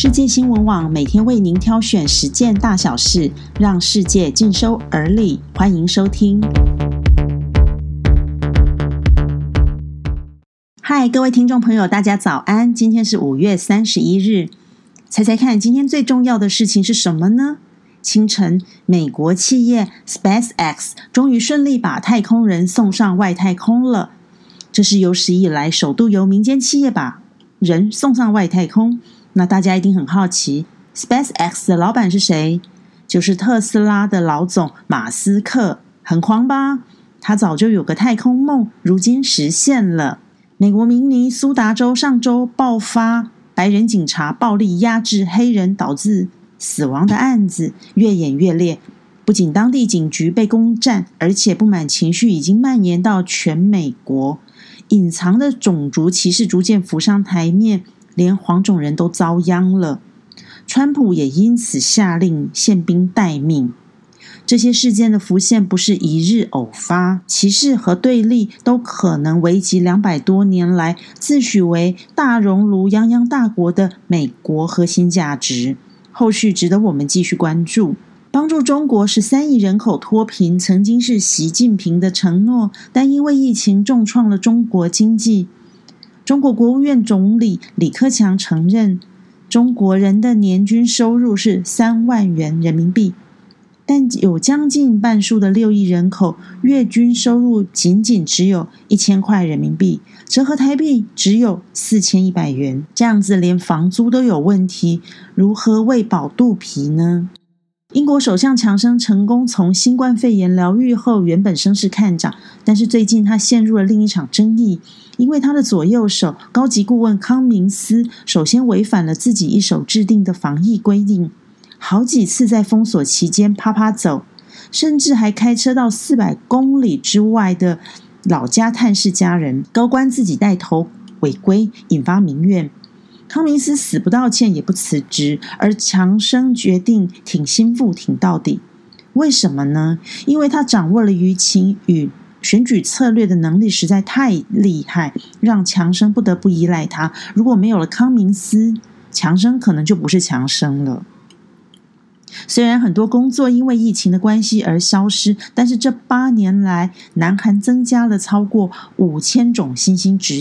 世界新闻网每天为您挑选十件大小事，让世界尽收耳里。欢迎收听。嗨，各位听众朋友，大家早安！今天是五月三十一日，猜猜看，今天最重要的事情是什么呢？清晨，美国企业 SpaceX 终于顺利把太空人送上外太空了。这是有史以来首度由民间企业把人送上外太空。那大家一定很好奇，SpaceX 的老板是谁？就是特斯拉的老总马斯克，很狂吧？他早就有个太空梦，如今实现了。美国明尼苏达州上周爆发白人警察暴力压制黑人导致死亡的案子，越演越烈。不仅当地警局被攻占，而且不满情绪已经蔓延到全美国，隐藏的种族歧视逐渐浮上台面。连黄种人都遭殃了，川普也因此下令宪兵待命。这些事件的浮现不是一日偶发，歧视和对立都可能危及两百多年来自诩为大熔炉泱泱大国的美国核心价值。后续值得我们继续关注。帮助中国十三亿人口脱贫，曾经是习近平的承诺，但因为疫情重创了中国经济。中国国务院总理李克强承认，中国人的年均收入是三万元人民币，但有将近半数的六亿人口月均收入仅仅只有一千块人民币，折合台币只有四千一百元。这样子连房租都有问题，如何喂饱肚皮呢？英国首相强生成功从新冠肺炎疗愈后，原本声势看涨，但是最近他陷入了另一场争议，因为他的左右手高级顾问康明斯首先违反了自己一手制定的防疫规定，好几次在封锁期间啪啪走，甚至还开车到四百公里之外的老家探视家人，高官自己带头违规，引发民怨。康明斯死不道歉，也不辞职，而强生决定挺心腹，挺到底。为什么呢？因为他掌握了舆情与选举策略的能力实在太厉害，让强生不得不依赖他。如果没有了康明斯，强生可能就不是强生了。虽然很多工作因为疫情的关系而消失，但是这八年来，南韩增加了超过五千种新兴职。